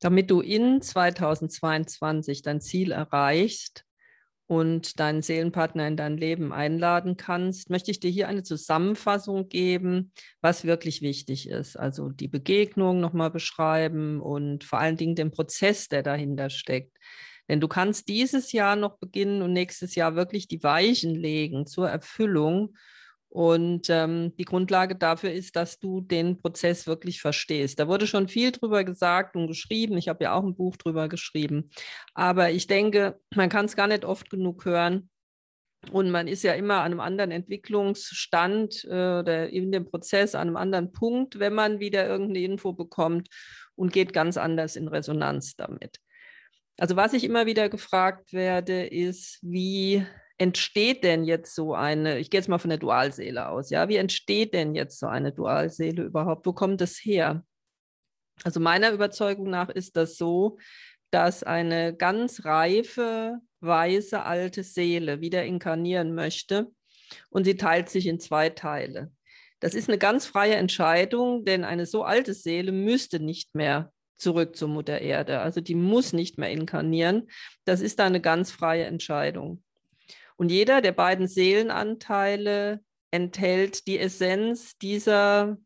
Damit du in 2022 dein Ziel erreichst und deinen Seelenpartner in dein Leben einladen kannst, möchte ich dir hier eine Zusammenfassung geben, was wirklich wichtig ist. Also die Begegnung nochmal beschreiben und vor allen Dingen den Prozess, der dahinter steckt. Denn du kannst dieses Jahr noch beginnen und nächstes Jahr wirklich die Weichen legen zur Erfüllung und ähm, die Grundlage dafür ist, dass du den Prozess wirklich verstehst. Da wurde schon viel drüber gesagt und geschrieben. Ich habe ja auch ein Buch drüber geschrieben. Aber ich denke, man kann es gar nicht oft genug hören. Und man ist ja immer an einem anderen Entwicklungsstand äh, oder in dem Prozess, an einem anderen Punkt, wenn man wieder irgendeine Info bekommt und geht ganz anders in Resonanz damit. Also was ich immer wieder gefragt werde, ist, wie entsteht denn jetzt so eine, ich gehe jetzt mal von der Dualseele aus, ja, wie entsteht denn jetzt so eine Dualseele überhaupt? Wo kommt das her? Also meiner Überzeugung nach ist das so, dass eine ganz reife, weise, alte Seele wieder inkarnieren möchte und sie teilt sich in zwei Teile. Das ist eine ganz freie Entscheidung, denn eine so alte Seele müsste nicht mehr zurück zur Mutter Erde. Also die muss nicht mehr inkarnieren. Das ist eine ganz freie Entscheidung. Und jeder der beiden Seelenanteile enthält die Essenz dieser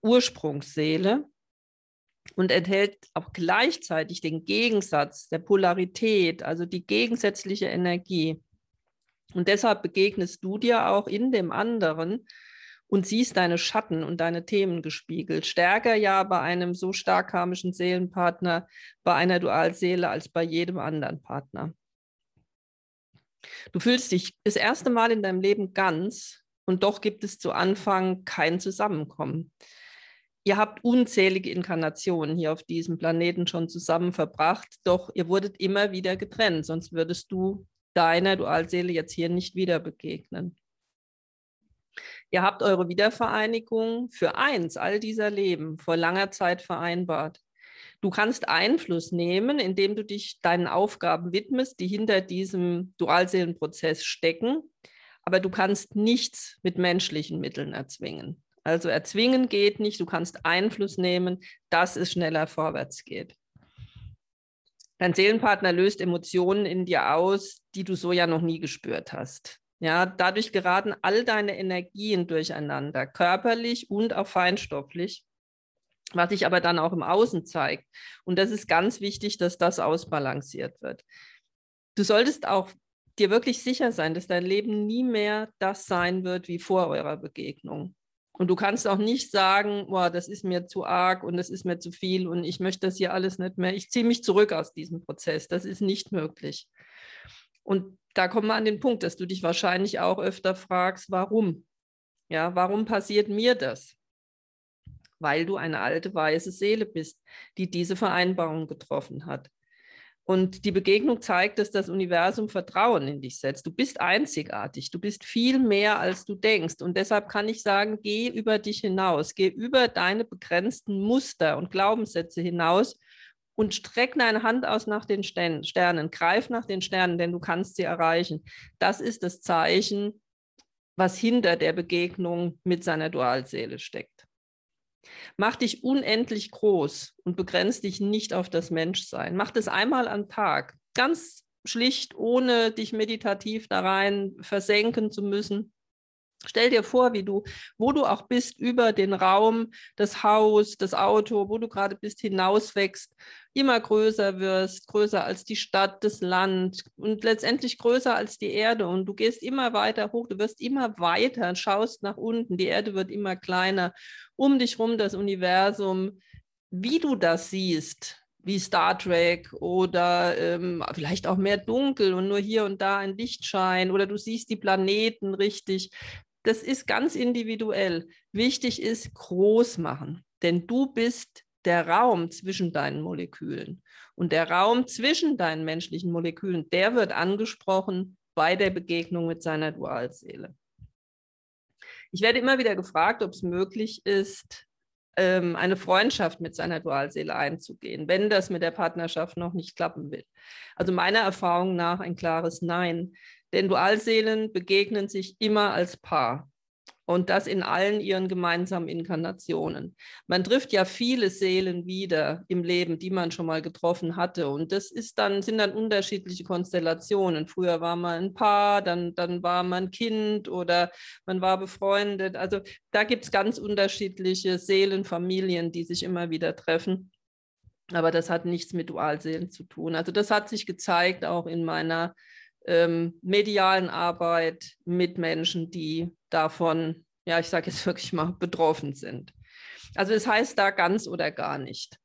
Ursprungsseele und enthält auch gleichzeitig den Gegensatz der Polarität, also die gegensätzliche Energie. Und deshalb begegnest du dir auch in dem anderen und siehst deine Schatten und deine Themen gespiegelt. Stärker ja bei einem so stark karmischen Seelenpartner, bei einer Dualseele als bei jedem anderen Partner. Du fühlst dich das erste Mal in deinem Leben ganz und doch gibt es zu Anfang kein Zusammenkommen. Ihr habt unzählige Inkarnationen hier auf diesem Planeten schon zusammen verbracht, doch ihr wurdet immer wieder getrennt, sonst würdest du deiner Dualseele jetzt hier nicht wieder begegnen. Ihr habt eure Wiedervereinigung für eins all dieser Leben vor langer Zeit vereinbart. Du kannst Einfluss nehmen, indem du dich deinen Aufgaben widmest, die hinter diesem Dualseelenprozess stecken. Aber du kannst nichts mit menschlichen Mitteln erzwingen. Also erzwingen geht nicht, du kannst Einfluss nehmen, dass es schneller vorwärts geht. Dein Seelenpartner löst Emotionen in dir aus, die du so ja noch nie gespürt hast. Ja, dadurch geraten all deine Energien durcheinander, körperlich und auch feinstofflich was sich aber dann auch im Außen zeigt. Und das ist ganz wichtig, dass das ausbalanciert wird. Du solltest auch dir wirklich sicher sein, dass dein Leben nie mehr das sein wird wie vor eurer Begegnung. Und du kannst auch nicht sagen, boah, das ist mir zu arg und das ist mir zu viel und ich möchte das hier alles nicht mehr. Ich ziehe mich zurück aus diesem Prozess. Das ist nicht möglich. Und da kommen wir an den Punkt, dass du dich wahrscheinlich auch öfter fragst, warum? Ja, warum passiert mir das? Weil du eine alte weiße Seele bist, die diese Vereinbarung getroffen hat. Und die Begegnung zeigt, dass das Universum Vertrauen in dich setzt. Du bist einzigartig, du bist viel mehr, als du denkst. Und deshalb kann ich sagen, geh über dich hinaus, geh über deine begrenzten Muster und Glaubenssätze hinaus und streck deine Hand aus nach den Sternen, greif nach den Sternen, denn du kannst sie erreichen. Das ist das Zeichen, was hinter der Begegnung mit seiner Dualseele steckt. Mach dich unendlich groß und begrenz dich nicht auf das Menschsein. Mach das einmal am Tag, ganz schlicht, ohne dich meditativ da rein versenken zu müssen. Stell dir vor, wie du, wo du auch bist, über den Raum, das Haus, das Auto, wo du gerade bist, hinauswächst, immer größer wirst, größer als die Stadt, das Land und letztendlich größer als die Erde. Und du gehst immer weiter hoch, du wirst immer weiter, schaust nach unten, die Erde wird immer kleiner, um dich rum das Universum. Wie du das siehst, wie Star Trek oder ähm, vielleicht auch mehr dunkel und nur hier und da ein Lichtschein oder du siehst die Planeten richtig das ist ganz individuell. Wichtig ist groß machen, denn du bist der Raum zwischen deinen Molekülen. Und der Raum zwischen deinen menschlichen Molekülen, der wird angesprochen bei der Begegnung mit seiner Dualseele. Ich werde immer wieder gefragt, ob es möglich ist, ähm, eine Freundschaft mit seiner Dualseele einzugehen, wenn das mit der Partnerschaft noch nicht klappen will. Also meiner Erfahrung nach ein klares Nein. Denn Dualseelen begegnen sich immer als Paar. Und das in allen ihren gemeinsamen Inkarnationen. Man trifft ja viele Seelen wieder im Leben, die man schon mal getroffen hatte. Und das ist dann, sind dann unterschiedliche Konstellationen. Früher war man ein Paar, dann, dann war man Kind oder man war befreundet. Also da gibt es ganz unterschiedliche Seelenfamilien, die sich immer wieder treffen. Aber das hat nichts mit Dualseelen zu tun. Also das hat sich gezeigt auch in meiner ähm, medialen Arbeit mit Menschen, die davon, ja, ich sage jetzt wirklich mal, betroffen sind. Also das heißt da ganz oder gar nicht.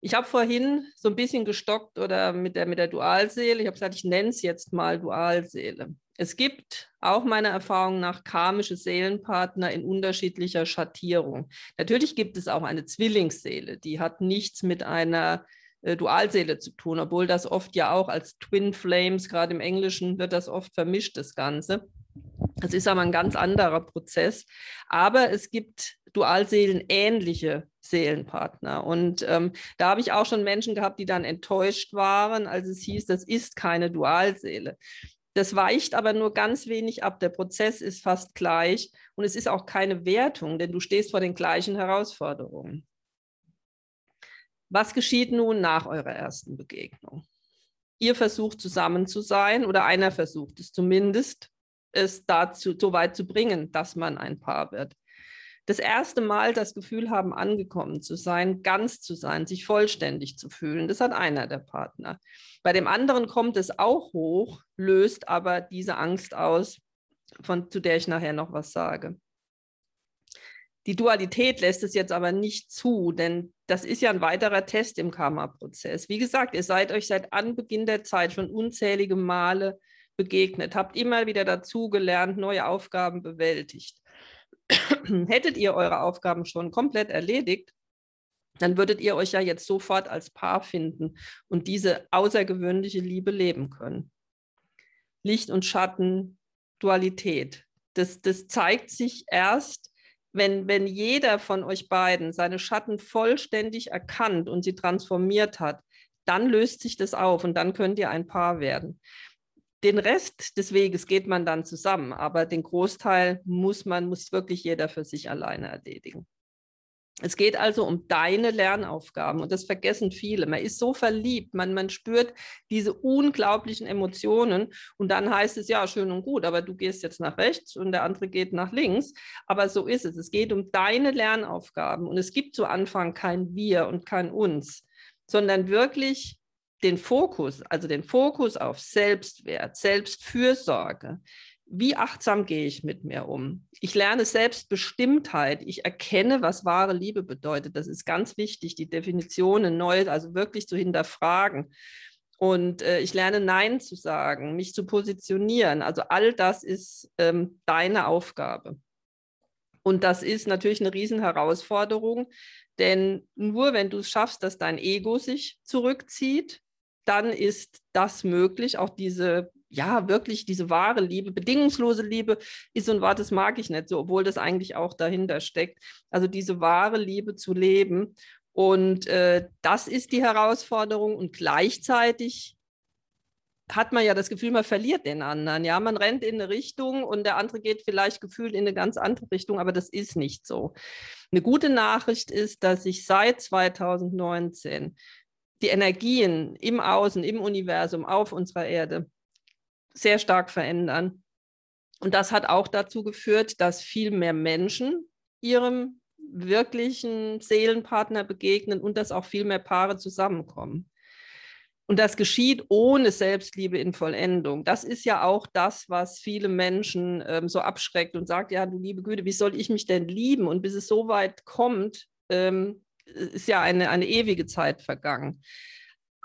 Ich habe vorhin so ein bisschen gestockt oder mit der, mit der Dualseele. Ich habe gesagt, ich nenne es jetzt mal Dualseele. Es gibt auch meiner Erfahrung nach karmische Seelenpartner in unterschiedlicher Schattierung. Natürlich gibt es auch eine Zwillingsseele, die hat nichts mit einer äh, Dualseele zu tun, obwohl das oft ja auch als Twin Flames, gerade im Englischen wird das oft vermischt, das Ganze. Das ist aber ein ganz anderer Prozess. Aber es gibt Dualseelen ähnliche Seelenpartner. Und ähm, da habe ich auch schon Menschen gehabt, die dann enttäuscht waren, als es hieß, das ist keine Dualseele. Das weicht aber nur ganz wenig ab. Der Prozess ist fast gleich und es ist auch keine Wertung, denn du stehst vor den gleichen Herausforderungen. Was geschieht nun nach eurer ersten Begegnung? Ihr versucht zusammen zu sein oder einer versucht es zumindest, es dazu so weit zu bringen, dass man ein Paar wird. Das erste Mal das Gefühl haben, angekommen zu sein, ganz zu sein, sich vollständig zu fühlen, das hat einer der Partner. Bei dem anderen kommt es auch hoch, löst aber diese Angst aus, von, zu der ich nachher noch was sage. Die Dualität lässt es jetzt aber nicht zu, denn das ist ja ein weiterer Test im Karma-Prozess. Wie gesagt, ihr seid euch seit Anbeginn der Zeit schon unzählige Male begegnet, habt immer wieder dazugelernt, neue Aufgaben bewältigt. Hättet ihr eure Aufgaben schon komplett erledigt, dann würdet ihr euch ja jetzt sofort als Paar finden und diese außergewöhnliche Liebe leben können. Licht und Schatten, Dualität. Das, das zeigt sich erst, wenn, wenn jeder von euch beiden seine Schatten vollständig erkannt und sie transformiert hat, dann löst sich das auf und dann könnt ihr ein Paar werden. Den Rest des Weges geht man dann zusammen, aber den Großteil muss man, muss wirklich jeder für sich alleine erledigen. Es geht also um deine Lernaufgaben und das vergessen viele. Man ist so verliebt, man, man spürt diese unglaublichen Emotionen und dann heißt es ja schön und gut, aber du gehst jetzt nach rechts und der andere geht nach links. Aber so ist es. Es geht um deine Lernaufgaben und es gibt zu Anfang kein Wir und kein Uns, sondern wirklich den Fokus, also den Fokus auf Selbstwert, Selbstfürsorge, wie achtsam gehe ich mit mir um? Ich lerne Selbstbestimmtheit. Ich erkenne, was wahre Liebe bedeutet. Das ist ganz wichtig, die Definitionen neu, also wirklich zu hinterfragen. Und äh, ich lerne Nein zu sagen, mich zu positionieren. Also all das ist ähm, deine Aufgabe. Und das ist natürlich eine Riesenherausforderung, denn nur wenn du es schaffst, dass dein Ego sich zurückzieht, dann ist das möglich, auch diese ja, wirklich diese wahre Liebe, bedingungslose Liebe ist so ein Wort, das mag ich nicht so, obwohl das eigentlich auch dahinter steckt. Also diese wahre Liebe zu leben. Und äh, das ist die Herausforderung. Und gleichzeitig hat man ja das Gefühl, man verliert den anderen. Ja, man rennt in eine Richtung und der andere geht vielleicht gefühlt in eine ganz andere Richtung, aber das ist nicht so. Eine gute Nachricht ist, dass sich seit 2019 die Energien im Außen, im Universum, auf unserer Erde sehr stark verändern. Und das hat auch dazu geführt, dass viel mehr Menschen ihrem wirklichen Seelenpartner begegnen und dass auch viel mehr Paare zusammenkommen. Und das geschieht ohne Selbstliebe in Vollendung. Das ist ja auch das, was viele Menschen ähm, so abschreckt und sagt, ja, du liebe Güte, wie soll ich mich denn lieben? Und bis es so weit kommt, ähm, ist ja eine, eine ewige Zeit vergangen.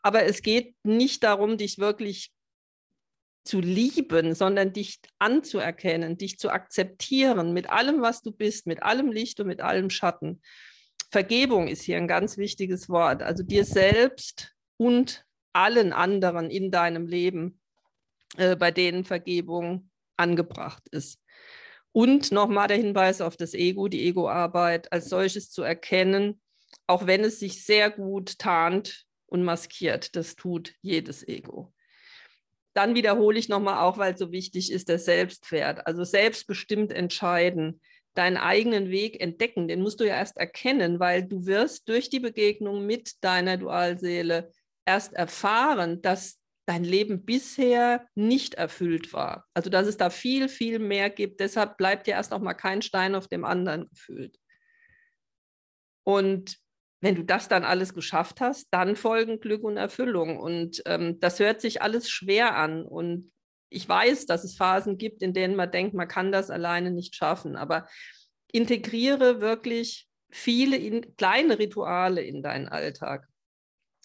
Aber es geht nicht darum, dich wirklich zu lieben, sondern dich anzuerkennen, dich zu akzeptieren mit allem, was du bist, mit allem Licht und mit allem Schatten. Vergebung ist hier ein ganz wichtiges Wort. Also dir selbst und allen anderen in deinem Leben, äh, bei denen Vergebung angebracht ist. Und nochmal der Hinweis auf das Ego, die Egoarbeit als solches zu erkennen, auch wenn es sich sehr gut tarnt und maskiert. Das tut jedes Ego. Dann wiederhole ich nochmal auch, weil so wichtig ist, der Selbstwert. Also selbstbestimmt entscheiden, deinen eigenen Weg entdecken. Den musst du ja erst erkennen, weil du wirst durch die Begegnung mit deiner Dualseele erst erfahren, dass dein Leben bisher nicht erfüllt war. Also dass es da viel, viel mehr gibt. Deshalb bleibt dir erst noch mal kein Stein auf dem anderen gefühlt. Und wenn du das dann alles geschafft hast, dann folgen Glück und Erfüllung. Und ähm, das hört sich alles schwer an. Und ich weiß, dass es Phasen gibt, in denen man denkt, man kann das alleine nicht schaffen. Aber integriere wirklich viele in, kleine Rituale in deinen Alltag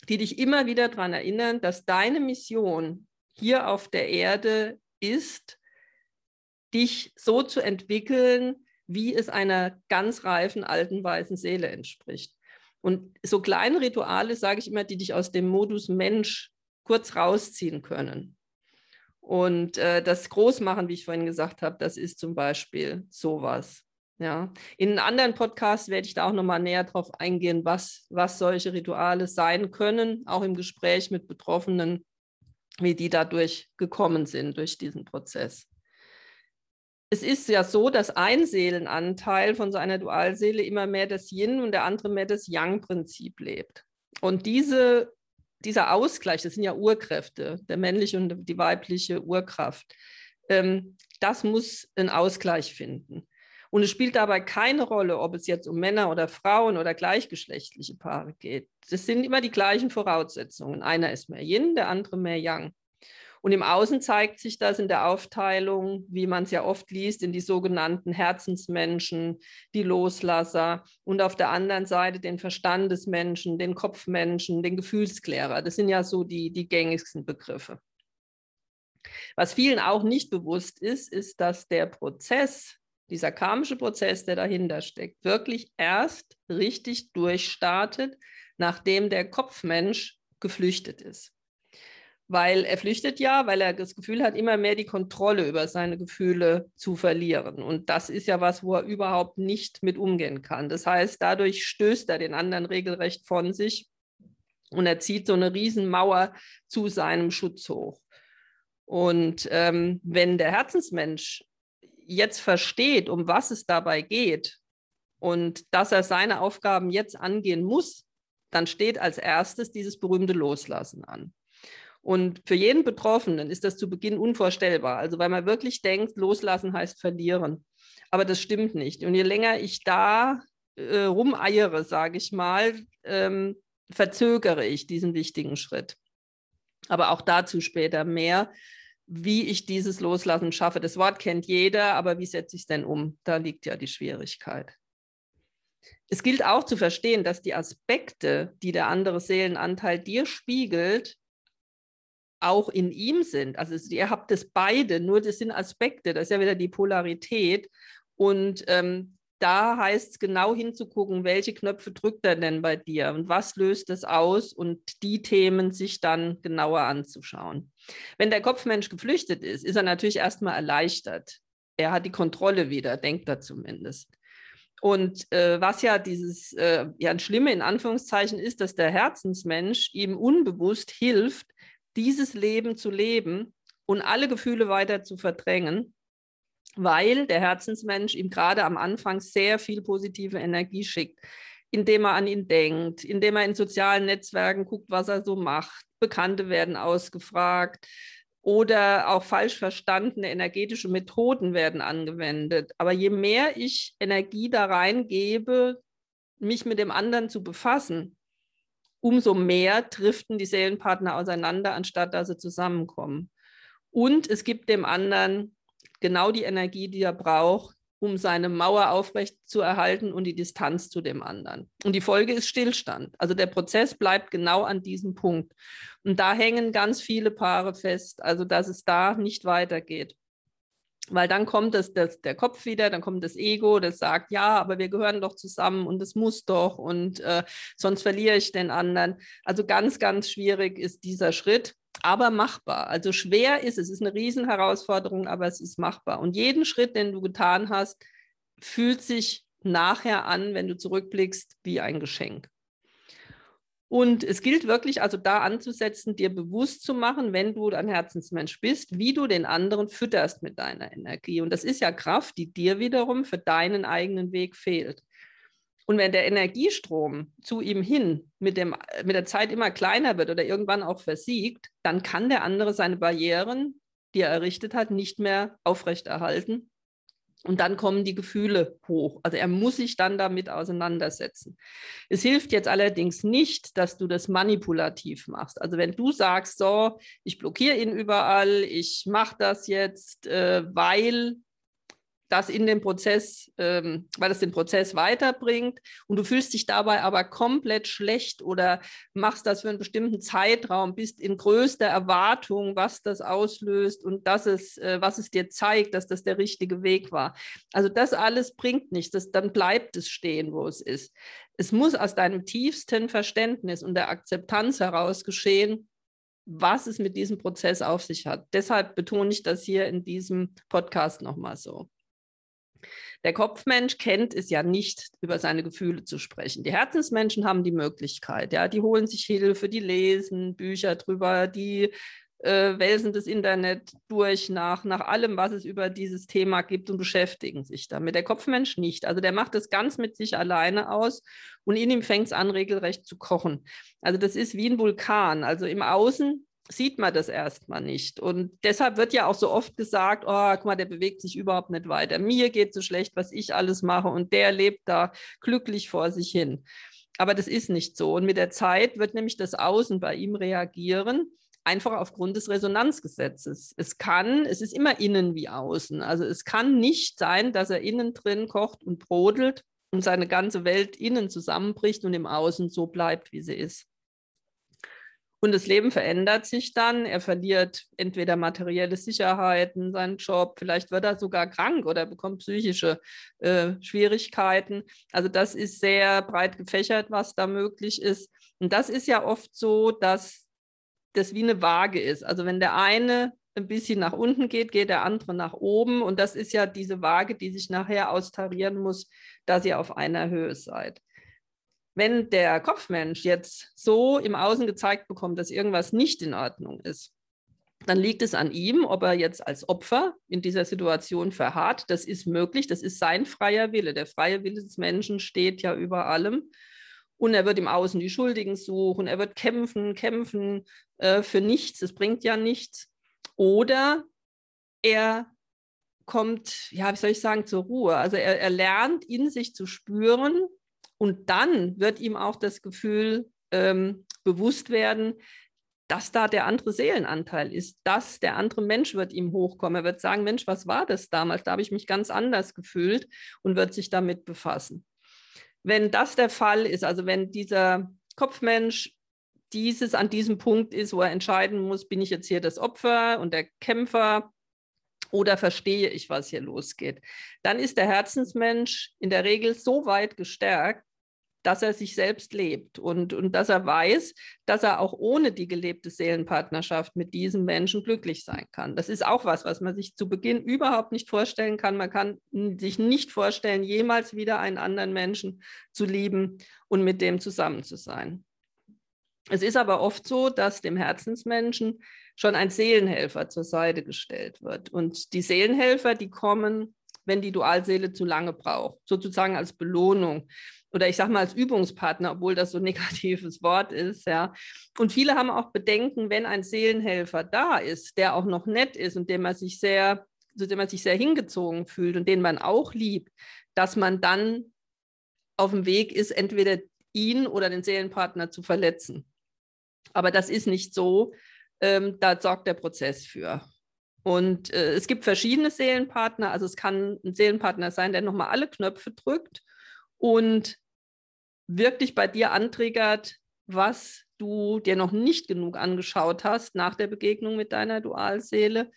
die dich immer wieder daran erinnern, dass deine Mission hier auf der Erde ist, dich so zu entwickeln, wie es einer ganz reifen alten weißen Seele entspricht. Und so kleine Rituale, sage ich immer, die dich aus dem Modus Mensch kurz rausziehen können. Und äh, das Großmachen, wie ich vorhin gesagt habe, das ist zum Beispiel sowas. Ja, in anderen Podcasts werde ich da auch nochmal näher drauf eingehen, was, was solche Rituale sein können, auch im Gespräch mit Betroffenen, wie die dadurch gekommen sind, durch diesen Prozess. Es ist ja so, dass ein Seelenanteil von seiner Dualseele immer mehr das Yin und der andere mehr das Yang-Prinzip lebt. Und diese, dieser Ausgleich, das sind ja Urkräfte, der männliche und die weibliche Urkraft, ähm, das muss einen Ausgleich finden. Und es spielt dabei keine Rolle, ob es jetzt um Männer oder Frauen oder gleichgeschlechtliche Paare geht. Das sind immer die gleichen Voraussetzungen. Einer ist mehr Yin, der andere mehr Yang. Und im Außen zeigt sich das in der Aufteilung, wie man es ja oft liest, in die sogenannten Herzensmenschen, die Loslasser und auf der anderen Seite den Verstandesmenschen, den Kopfmenschen, den Gefühlsklärer. Das sind ja so die, die gängigsten Begriffe. Was vielen auch nicht bewusst ist, ist, dass der Prozess dieser karmische Prozess, der dahinter steckt, wirklich erst richtig durchstartet, nachdem der Kopfmensch geflüchtet ist. Weil er flüchtet ja, weil er das Gefühl hat, immer mehr die Kontrolle über seine Gefühle zu verlieren. Und das ist ja was, wo er überhaupt nicht mit umgehen kann. Das heißt, dadurch stößt er den anderen regelrecht von sich und er zieht so eine Riesenmauer zu seinem Schutz hoch. Und ähm, wenn der Herzensmensch jetzt versteht, um was es dabei geht und dass er seine Aufgaben jetzt angehen muss, dann steht als erstes dieses berühmte Loslassen an. Und für jeden Betroffenen ist das zu Beginn unvorstellbar. Also weil man wirklich denkt, loslassen heißt verlieren. Aber das stimmt nicht. Und je länger ich da äh, rumeiere, sage ich mal, ähm, verzögere ich diesen wichtigen Schritt. Aber auch dazu später mehr wie ich dieses Loslassen schaffe. Das Wort kennt jeder, aber wie setze ich es denn um? Da liegt ja die Schwierigkeit. Es gilt auch zu verstehen, dass die Aspekte, die der andere Seelenanteil dir spiegelt, auch in ihm sind. Also ihr habt es beide, nur das sind Aspekte, das ist ja wieder die Polarität. Und ähm, da heißt es genau hinzugucken, welche Knöpfe drückt er denn bei dir und was löst es aus und die Themen sich dann genauer anzuschauen. Wenn der Kopfmensch geflüchtet ist, ist er natürlich erstmal erleichtert. Er hat die Kontrolle wieder, denkt er zumindest. Und äh, was ja dieses, äh, ja, Schlimme in Anführungszeichen ist, dass der Herzensmensch ihm unbewusst hilft, dieses Leben zu leben und alle Gefühle weiter zu verdrängen weil der Herzensmensch ihm gerade am Anfang sehr viel positive Energie schickt, indem er an ihn denkt, indem er in sozialen Netzwerken guckt, was er so macht. Bekannte werden ausgefragt oder auch falsch verstandene energetische Methoden werden angewendet. Aber je mehr ich Energie da reingebe, mich mit dem anderen zu befassen, umso mehr driften die Seelenpartner auseinander, anstatt dass sie zusammenkommen. Und es gibt dem anderen genau die Energie, die er braucht, um seine Mauer aufrecht zu erhalten und die Distanz zu dem anderen. Und die Folge ist Stillstand. Also der Prozess bleibt genau an diesem Punkt. Und da hängen ganz viele Paare fest, also dass es da nicht weitergeht. Weil dann kommt das, das, der Kopf wieder, dann kommt das Ego, das sagt, ja, aber wir gehören doch zusammen und es muss doch und äh, sonst verliere ich den anderen. Also ganz, ganz schwierig ist dieser Schritt aber machbar. Also schwer ist es, es ist eine Riesenherausforderung, aber es ist machbar. Und jeden Schritt, den du getan hast, fühlt sich nachher an, wenn du zurückblickst, wie ein Geschenk. Und es gilt wirklich, also da anzusetzen, dir bewusst zu machen, wenn du ein Herzensmensch bist, wie du den anderen fütterst mit deiner Energie. Und das ist ja Kraft, die dir wiederum für deinen eigenen Weg fehlt. Und wenn der Energiestrom zu ihm hin mit, dem, mit der Zeit immer kleiner wird oder irgendwann auch versiegt, dann kann der andere seine Barrieren, die er errichtet hat, nicht mehr aufrechterhalten und dann kommen die Gefühle hoch. Also er muss sich dann damit auseinandersetzen. Es hilft jetzt allerdings nicht, dass du das manipulativ machst. Also wenn du sagst, so, ich blockiere ihn überall, ich mache das jetzt, äh, weil das in den Prozess, ähm, weil es den Prozess weiterbringt und du fühlst dich dabei aber komplett schlecht oder machst das für einen bestimmten Zeitraum, bist in größter Erwartung, was das auslöst und dass es, äh, was es dir zeigt, dass das der richtige Weg war. Also das alles bringt nichts, das, dann bleibt es stehen, wo es ist. Es muss aus deinem tiefsten Verständnis und der Akzeptanz heraus geschehen, was es mit diesem Prozess auf sich hat. Deshalb betone ich das hier in diesem Podcast nochmal so. Der Kopfmensch kennt es ja nicht, über seine Gefühle zu sprechen. Die Herzensmenschen haben die Möglichkeit, ja, die holen sich Hilfe, die lesen Bücher drüber, die äh, wälzen das Internet durch nach, nach allem, was es über dieses Thema gibt und beschäftigen sich damit. Der Kopfmensch nicht. Also der macht das ganz mit sich alleine aus und in ihm fängt es an, regelrecht zu kochen. Also das ist wie ein Vulkan. Also im Außen sieht man das erstmal nicht. Und deshalb wird ja auch so oft gesagt, oh, guck mal, der bewegt sich überhaupt nicht weiter. Mir geht so schlecht, was ich alles mache und der lebt da glücklich vor sich hin. Aber das ist nicht so. Und mit der Zeit wird nämlich das Außen bei ihm reagieren, einfach aufgrund des Resonanzgesetzes. Es kann, es ist immer innen wie außen. Also es kann nicht sein, dass er innen drin kocht und brodelt und seine ganze Welt innen zusammenbricht und im Außen so bleibt, wie sie ist. Und das Leben verändert sich dann. Er verliert entweder materielle Sicherheiten, seinen Job, vielleicht wird er sogar krank oder bekommt psychische äh, Schwierigkeiten. Also das ist sehr breit gefächert, was da möglich ist. Und das ist ja oft so, dass das wie eine Waage ist. Also wenn der eine ein bisschen nach unten geht, geht der andere nach oben. Und das ist ja diese Waage, die sich nachher austarieren muss, dass ihr auf einer Höhe seid. Wenn der Kopfmensch jetzt so im Außen gezeigt bekommt, dass irgendwas nicht in Ordnung ist, dann liegt es an ihm, ob er jetzt als Opfer in dieser Situation verharrt. Das ist möglich, das ist sein freier Wille. Der freie Wille des Menschen steht ja über allem. Und er wird im Außen die Schuldigen suchen, er wird kämpfen, kämpfen äh, für nichts, es bringt ja nichts. Oder er kommt, ja, wie soll ich sagen, zur Ruhe. Also er, er lernt in sich zu spüren, und dann wird ihm auch das Gefühl ähm, bewusst werden, dass da der andere Seelenanteil ist, dass der andere Mensch wird ihm hochkommen. Er wird sagen, Mensch, was war das damals? Da habe ich mich ganz anders gefühlt und wird sich damit befassen. Wenn das der Fall ist, also wenn dieser Kopfmensch dieses an diesem Punkt ist, wo er entscheiden muss, bin ich jetzt hier das Opfer und der Kämpfer oder verstehe ich, was hier losgeht, dann ist der Herzensmensch in der Regel so weit gestärkt, dass er sich selbst lebt und, und dass er weiß, dass er auch ohne die gelebte Seelenpartnerschaft mit diesem Menschen glücklich sein kann. Das ist auch was, was man sich zu Beginn überhaupt nicht vorstellen kann. Man kann sich nicht vorstellen, jemals wieder einen anderen Menschen zu lieben und mit dem zusammen zu sein. Es ist aber oft so, dass dem Herzensmenschen schon ein Seelenhelfer zur Seite gestellt wird. Und die Seelenhelfer, die kommen, wenn die Dualseele zu lange braucht, sozusagen als Belohnung oder ich sage mal als Übungspartner, obwohl das so ein negatives Wort ist, ja. Und viele haben auch Bedenken, wenn ein Seelenhelfer da ist, der auch noch nett ist und dem man sich sehr, zu dem man sich sehr hingezogen fühlt und den man auch liebt, dass man dann auf dem Weg ist, entweder ihn oder den Seelenpartner zu verletzen. Aber das ist nicht so. Ähm, da sorgt der Prozess für. Und äh, es gibt verschiedene Seelenpartner. Also es kann ein Seelenpartner sein, der nochmal alle Knöpfe drückt und wirklich bei dir antriggert, was du dir noch nicht genug angeschaut hast nach der Begegnung mit deiner Dualseele.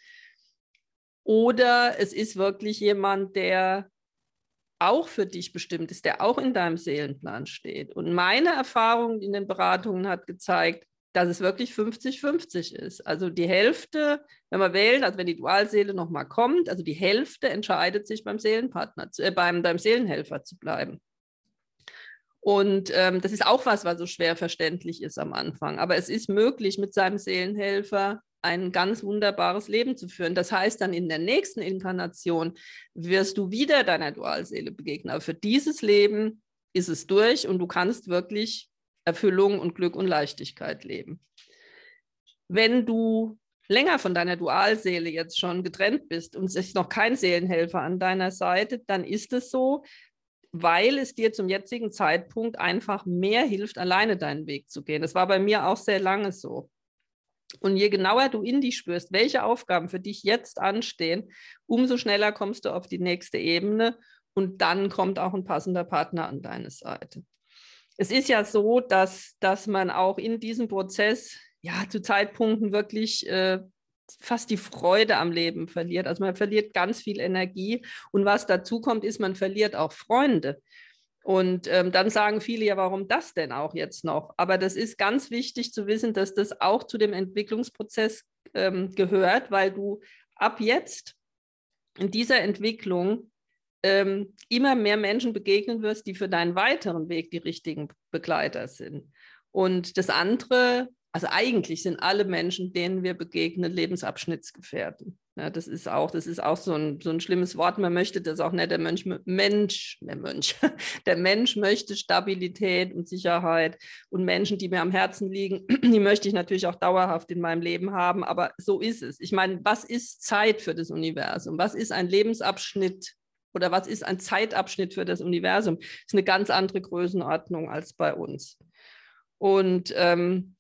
Oder es ist wirklich jemand, der auch für dich bestimmt ist, der auch in deinem Seelenplan steht. Und meine Erfahrung in den Beratungen hat gezeigt, dass es wirklich 50-50 ist. Also die Hälfte, wenn man wählt, also wenn die Dualseele nochmal kommt, also die Hälfte entscheidet sich beim Seelenpartner, äh, beim, beim Seelenhelfer zu bleiben. Und ähm, das ist auch was, was so schwer verständlich ist am Anfang. Aber es ist möglich, mit seinem Seelenhelfer ein ganz wunderbares Leben zu führen. Das heißt, dann in der nächsten Inkarnation wirst du wieder deiner Dualseele begegnen. Aber für dieses Leben ist es durch und du kannst wirklich Erfüllung und Glück und Leichtigkeit leben. Wenn du länger von deiner Dualseele jetzt schon getrennt bist und es ist noch kein Seelenhelfer an deiner Seite, dann ist es so, weil es dir zum jetzigen Zeitpunkt einfach mehr hilft, alleine deinen Weg zu gehen. Das war bei mir auch sehr lange so. Und je genauer du in dich spürst, welche Aufgaben für dich jetzt anstehen, umso schneller kommst du auf die nächste Ebene und dann kommt auch ein passender Partner an deine Seite. Es ist ja so, dass, dass man auch in diesem Prozess ja zu Zeitpunkten wirklich äh, fast die Freude am Leben verliert. Also man verliert ganz viel Energie und was dazu kommt, ist, man verliert auch Freunde. Und ähm, dann sagen viele ja, warum das denn auch jetzt noch? Aber das ist ganz wichtig zu wissen, dass das auch zu dem Entwicklungsprozess ähm, gehört, weil du ab jetzt in dieser Entwicklung ähm, immer mehr Menschen begegnen wirst, die für deinen weiteren Weg die richtigen Begleiter sind. Und das andere also eigentlich sind alle Menschen, denen wir begegnen, Lebensabschnittsgefährten. Ja, das ist auch, das ist auch so ein, so ein schlimmes Wort. Man möchte das auch nicht. Der Mensch, Mensch, der Mensch, der Mensch möchte Stabilität und Sicherheit. Und Menschen, die mir am Herzen liegen, die möchte ich natürlich auch dauerhaft in meinem Leben haben. Aber so ist es. Ich meine, was ist Zeit für das Universum? Was ist ein Lebensabschnitt oder was ist ein Zeitabschnitt für das Universum? Das ist eine ganz andere Größenordnung als bei uns. Und ähm,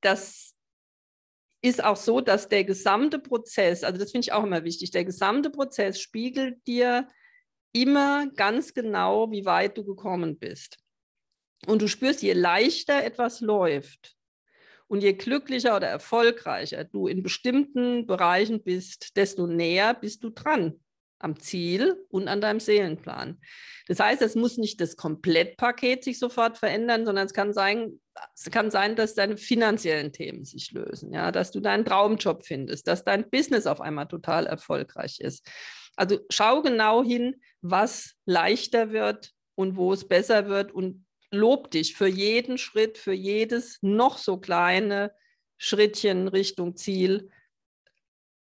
das ist auch so, dass der gesamte Prozess, also das finde ich auch immer wichtig, der gesamte Prozess spiegelt dir immer ganz genau, wie weit du gekommen bist. Und du spürst, je leichter etwas läuft und je glücklicher oder erfolgreicher du in bestimmten Bereichen bist, desto näher bist du dran am Ziel und an deinem Seelenplan. Das heißt, es muss nicht das Komplettpaket sich sofort verändern, sondern es kann sein, es kann sein, dass deine finanziellen Themen sich lösen, ja, dass du deinen Traumjob findest, dass dein Business auf einmal total erfolgreich ist. Also schau genau hin, was leichter wird und wo es besser wird und lob dich für jeden Schritt, für jedes noch so kleine Schrittchen Richtung Ziel,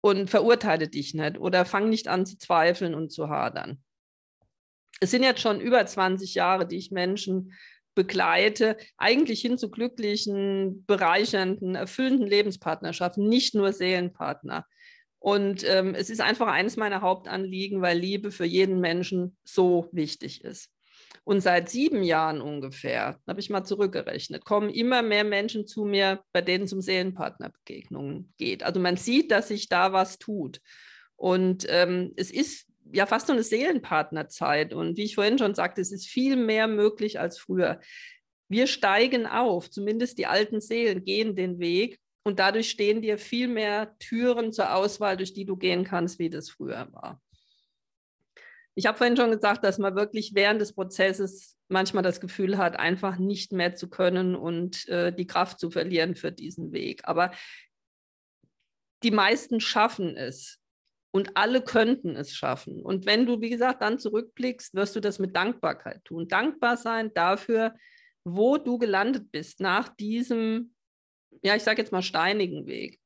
und verurteile dich nicht oder fang nicht an zu zweifeln und zu hadern. Es sind jetzt schon über 20 Jahre, die ich Menschen begleite, eigentlich hin zu glücklichen, bereichernden, erfüllenden Lebenspartnerschaften, nicht nur Seelenpartner. Und ähm, es ist einfach eines meiner Hauptanliegen, weil Liebe für jeden Menschen so wichtig ist. Und seit sieben Jahren ungefähr, habe ich mal zurückgerechnet, kommen immer mehr Menschen zu mir, bei denen es um Seelenpartnerbegegnungen geht. Also man sieht, dass sich da was tut. Und ähm, es ist ja fast so eine Seelenpartnerzeit. Und wie ich vorhin schon sagte, es ist viel mehr möglich als früher. Wir steigen auf, zumindest die alten Seelen gehen den Weg und dadurch stehen dir viel mehr Türen zur Auswahl, durch die du gehen kannst, wie das früher war. Ich habe vorhin schon gesagt, dass man wirklich während des Prozesses manchmal das Gefühl hat, einfach nicht mehr zu können und äh, die Kraft zu verlieren für diesen Weg. Aber die meisten schaffen es und alle könnten es schaffen. Und wenn du, wie gesagt, dann zurückblickst, wirst du das mit Dankbarkeit tun. Dankbar sein dafür, wo du gelandet bist nach diesem, ja, ich sage jetzt mal steinigen Weg.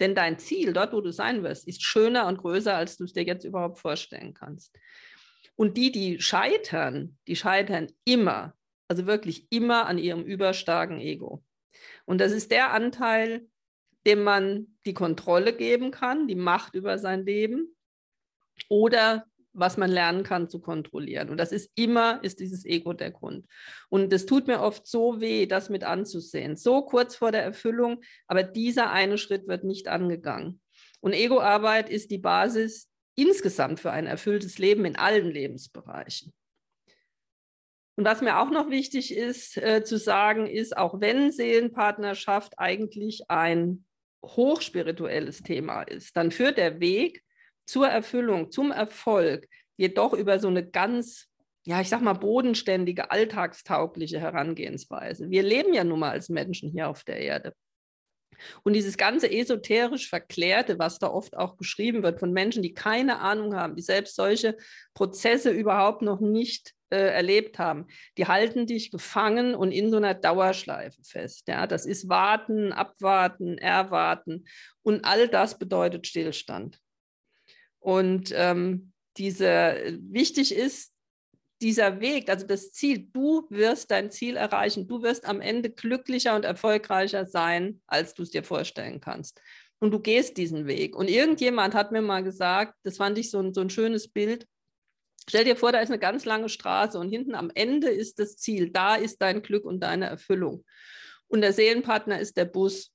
Denn dein Ziel, dort, wo du sein wirst, ist schöner und größer, als du es dir jetzt überhaupt vorstellen kannst. Und die, die scheitern, die scheitern immer, also wirklich immer an ihrem überstarken Ego. Und das ist der Anteil, dem man die Kontrolle geben kann, die Macht über sein Leben oder was man lernen kann zu kontrollieren. Und das ist immer, ist dieses Ego der Grund. Und es tut mir oft so weh, das mit anzusehen. So kurz vor der Erfüllung, aber dieser eine Schritt wird nicht angegangen. Und Egoarbeit ist die Basis insgesamt für ein erfülltes Leben in allen Lebensbereichen. Und was mir auch noch wichtig ist äh, zu sagen, ist, auch wenn Seelenpartnerschaft eigentlich ein hochspirituelles Thema ist, dann führt der Weg zur Erfüllung, zum Erfolg jedoch über so eine ganz, ja, ich sag mal, bodenständige, alltagstaugliche Herangehensweise. Wir leben ja nun mal als Menschen hier auf der Erde. Und dieses ganze esoterisch Verklärte, was da oft auch beschrieben wird von Menschen, die keine Ahnung haben, die selbst solche Prozesse überhaupt noch nicht äh, erlebt haben, die halten dich gefangen und in so einer Dauerschleife fest. Ja, das ist Warten, Abwarten, Erwarten und all das bedeutet Stillstand. Und ähm, diese, wichtig ist, dieser Weg, also das Ziel, du wirst dein Ziel erreichen, du wirst am Ende glücklicher und erfolgreicher sein, als du es dir vorstellen kannst. Und du gehst diesen Weg. Und irgendjemand hat mir mal gesagt, das fand ich so ein, so ein schönes Bild, Stell dir vor, da ist eine ganz lange Straße und hinten am Ende ist das Ziel. Da ist dein Glück und deine Erfüllung. Und der Seelenpartner ist der Bus.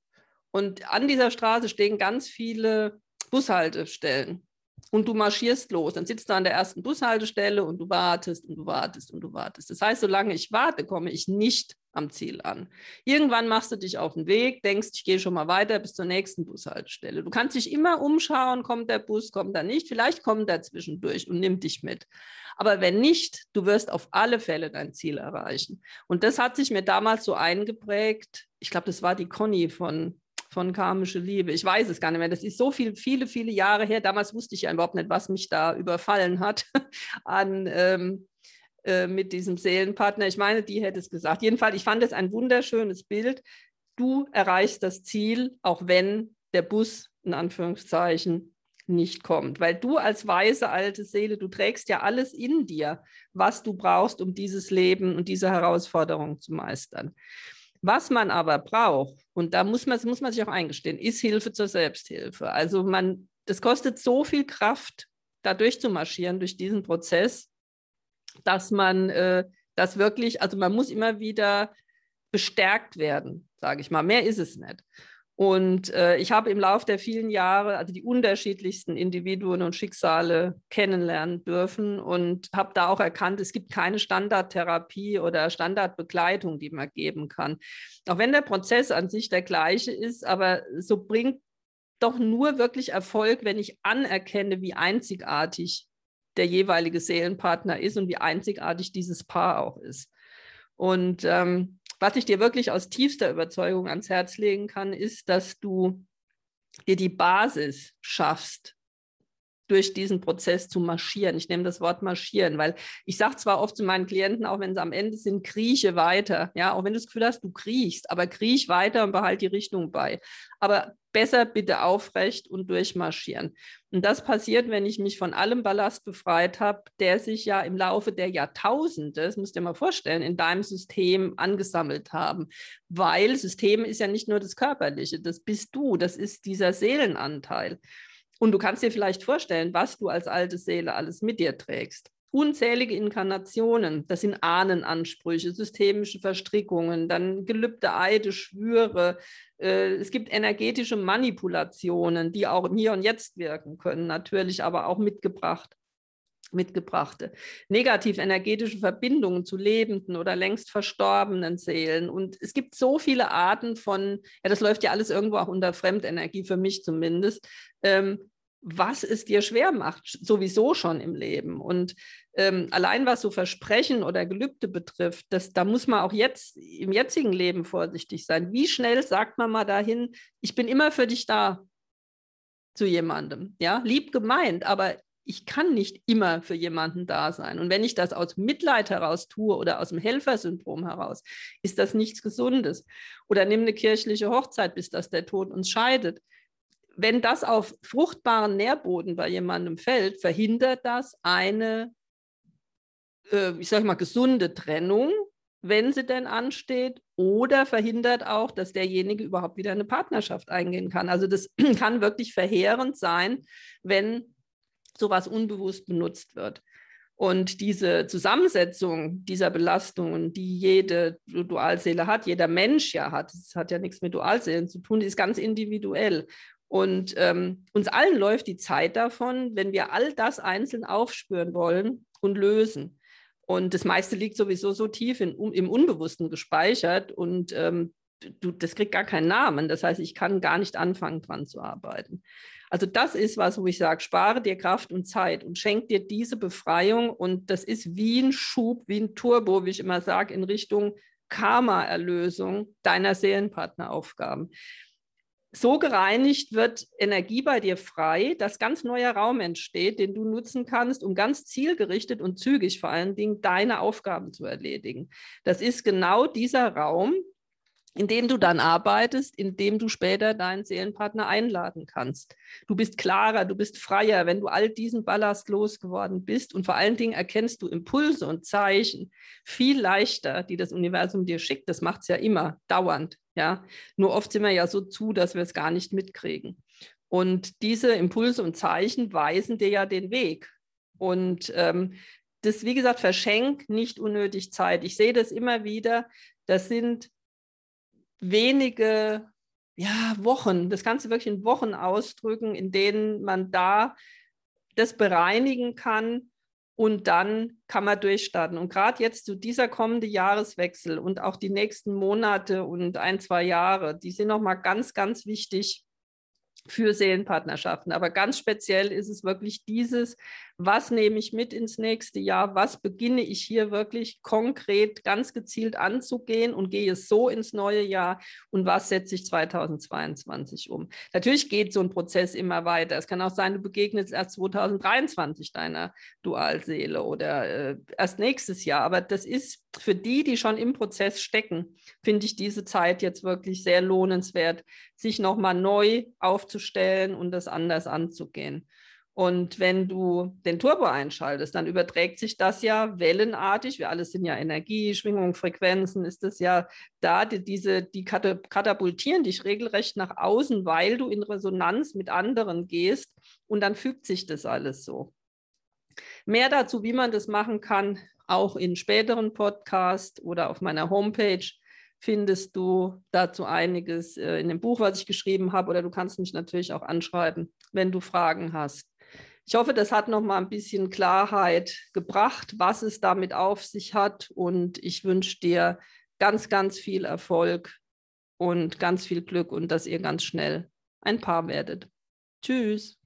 Und an dieser Straße stehen ganz viele Bushaltestellen und du marschierst los. Dann sitzt du an der ersten Bushaltestelle und du wartest und du wartest und du wartest. Das heißt, solange ich warte, komme ich nicht am Ziel an. Irgendwann machst du dich auf den Weg, denkst, ich gehe schon mal weiter bis zur nächsten Bushaltestelle. Du kannst dich immer umschauen, kommt der Bus, kommt er nicht. Vielleicht kommt er zwischendurch und nimmt dich mit. Aber wenn nicht, du wirst auf alle Fälle dein Ziel erreichen. Und das hat sich mir damals so eingeprägt. Ich glaube, das war die Conny von von karmische Liebe. Ich weiß es gar nicht mehr. Das ist so viel, viele, viele Jahre her. Damals wusste ich ja überhaupt nicht, was mich da überfallen hat an, ähm, äh, mit diesem Seelenpartner. Ich meine, die hätte es gesagt. Jedenfalls, ich fand es ein wunderschönes Bild. Du erreichst das Ziel, auch wenn der Bus in Anführungszeichen nicht kommt, weil du als weise alte Seele, du trägst ja alles in dir, was du brauchst, um dieses Leben und diese Herausforderung zu meistern. Was man aber braucht, und da muss man, muss man sich auch eingestehen, ist Hilfe zur Selbsthilfe. Also man, das kostet so viel Kraft, da durchzumarschieren durch diesen Prozess, dass man äh, das wirklich, also man muss immer wieder bestärkt werden, sage ich mal. Mehr ist es nicht. Und äh, ich habe im Laufe der vielen Jahre also die unterschiedlichsten Individuen und Schicksale kennenlernen dürfen und habe da auch erkannt, es gibt keine Standardtherapie oder Standardbegleitung, die man geben kann. Auch wenn der Prozess an sich der gleiche ist, aber so bringt doch nur wirklich Erfolg, wenn ich anerkenne, wie einzigartig der jeweilige Seelenpartner ist und wie einzigartig dieses Paar auch ist. Und ähm, was ich dir wirklich aus tiefster Überzeugung ans Herz legen kann, ist, dass du dir die Basis schaffst, durch diesen Prozess zu marschieren. Ich nehme das Wort marschieren, weil ich sage zwar oft zu meinen Klienten, auch wenn sie am Ende sind, krieche weiter. Ja, auch wenn du das Gefühl hast, du kriechst, aber kriech weiter und behalte die Richtung bei. Aber besser bitte aufrecht und durchmarschieren. Und das passiert, wenn ich mich von allem Ballast befreit habe, der sich ja im Laufe der Jahrtausende, das musst du dir mal vorstellen, in deinem System angesammelt haben. Weil System ist ja nicht nur das Körperliche, das bist du, das ist dieser Seelenanteil. Und du kannst dir vielleicht vorstellen, was du als alte Seele alles mit dir trägst. Unzählige Inkarnationen, das sind Ahnenansprüche, systemische Verstrickungen, dann gelübde Eide, Schwüre. Äh, es gibt energetische Manipulationen, die auch im Hier und Jetzt wirken können, natürlich aber auch mitgebracht mitgebrachte. Negativ energetische Verbindungen zu lebenden oder längst verstorbenen Seelen. Und es gibt so viele Arten von, ja, das läuft ja alles irgendwo auch unter Fremdenergie, für mich zumindest, ähm, was es dir schwer macht, sowieso schon im Leben. Und ähm, allein was so Versprechen oder Gelübde betrifft, das, da muss man auch jetzt im jetzigen Leben vorsichtig sein. Wie schnell sagt man mal dahin, ich bin immer für dich da zu jemandem, ja, lieb gemeint, aber ich kann nicht immer für jemanden da sein. Und wenn ich das aus Mitleid heraus tue oder aus dem Helfersyndrom heraus, ist das nichts Gesundes. Oder nimm eine kirchliche Hochzeit, bis das der Tod uns scheidet. Wenn das auf fruchtbaren Nährboden bei jemandem fällt, verhindert das eine, äh, ich sage mal, gesunde Trennung, wenn sie denn ansteht, oder verhindert auch, dass derjenige überhaupt wieder eine Partnerschaft eingehen kann. Also das kann wirklich verheerend sein, wenn sowas unbewusst benutzt wird. Und diese Zusammensetzung dieser Belastungen, die jede Dualseele hat, jeder Mensch ja hat, das hat ja nichts mit Dualseelen zu tun, die ist ganz individuell. Und ähm, uns allen läuft die Zeit davon, wenn wir all das einzeln aufspüren wollen und lösen. Und das meiste liegt sowieso so tief in, um, im Unbewussten gespeichert und ähm, du, das kriegt gar keinen Namen. Das heißt, ich kann gar nicht anfangen, dran zu arbeiten. Also das ist was, wo ich sage, spare dir Kraft und Zeit und schenk dir diese Befreiung. Und das ist wie ein Schub, wie ein Turbo, wie ich immer sage, in Richtung Karma-Erlösung deiner Seelenpartneraufgaben. So gereinigt wird Energie bei dir frei, dass ganz neuer Raum entsteht, den du nutzen kannst, um ganz zielgerichtet und zügig vor allen Dingen deine Aufgaben zu erledigen. Das ist genau dieser Raum, in dem du dann arbeitest, in dem du später deinen Seelenpartner einladen kannst. Du bist klarer, du bist freier, wenn du all diesen Ballast losgeworden bist und vor allen Dingen erkennst du Impulse und Zeichen viel leichter, die das Universum dir schickt. Das macht es ja immer, dauernd. Ja, nur oft sind wir ja so zu, dass wir es gar nicht mitkriegen. Und diese Impulse und Zeichen weisen dir ja den Weg. Und ähm, das, wie gesagt, verschenk nicht unnötig Zeit. Ich sehe das immer wieder. Das sind wenige ja, Wochen, das Ganze wirklich in Wochen ausdrücken, in denen man da das bereinigen kann und dann kann man durchstarten. Und gerade jetzt zu so dieser kommende Jahreswechsel und auch die nächsten Monate und ein, zwei Jahre, die sind nochmal ganz, ganz wichtig für Seelenpartnerschaften. Aber ganz speziell ist es wirklich dieses, was nehme ich mit ins nächste Jahr, was beginne ich hier wirklich konkret, ganz gezielt anzugehen und gehe so ins neue Jahr und was setze ich 2022 um. Natürlich geht so ein Prozess immer weiter. Es kann auch sein, du begegnest erst 2023 deiner Dualseele oder äh, erst nächstes Jahr. Aber das ist für die, die schon im Prozess stecken, finde ich diese Zeit jetzt wirklich sehr lohnenswert, sich nochmal neu aufzustellen und das anders anzugehen. Und wenn du den Turbo einschaltest, dann überträgt sich das ja wellenartig. Wir alle sind ja Energie, Schwingung, Frequenzen, ist das ja da, die, diese, die katapultieren dich regelrecht nach außen, weil du in Resonanz mit anderen gehst und dann fügt sich das alles so. Mehr dazu, wie man das machen kann, auch in späteren Podcasts oder auf meiner Homepage findest du dazu einiges äh, in dem Buch, was ich geschrieben habe, oder du kannst mich natürlich auch anschreiben, wenn du Fragen hast. Ich hoffe, das hat noch mal ein bisschen Klarheit gebracht, was es damit auf sich hat. Und ich wünsche dir ganz, ganz viel Erfolg und ganz viel Glück und dass ihr ganz schnell ein Paar werdet. Tschüss.